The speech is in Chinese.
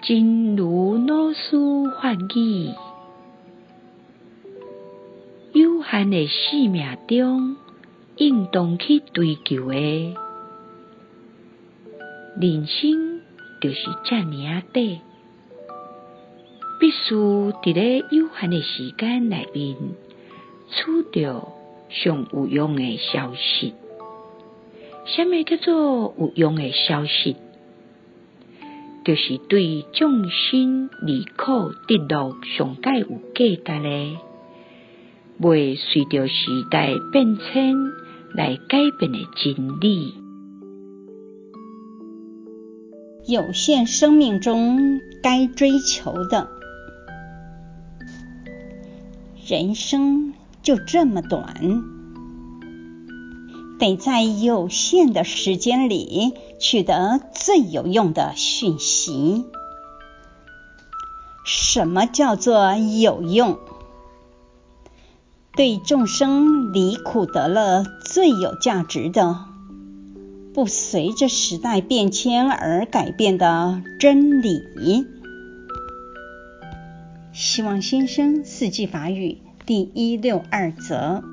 真如老师法语，有限的生命中，应当去追求的人生，就是这么啊短，必须伫咧有限的时间内面，取得上有用的消息。什么叫做有用的消息？就是对众生离苦得乐上界有价值的，未随着时代变迁来改变的真理。有限生命中该追求的，人生就这么短。得在有限的时间里取得最有用的讯息。什么叫做有用？对众生离苦得乐最有价值的，不随着时代变迁而改变的真理。希望新生四季法语第一六二则。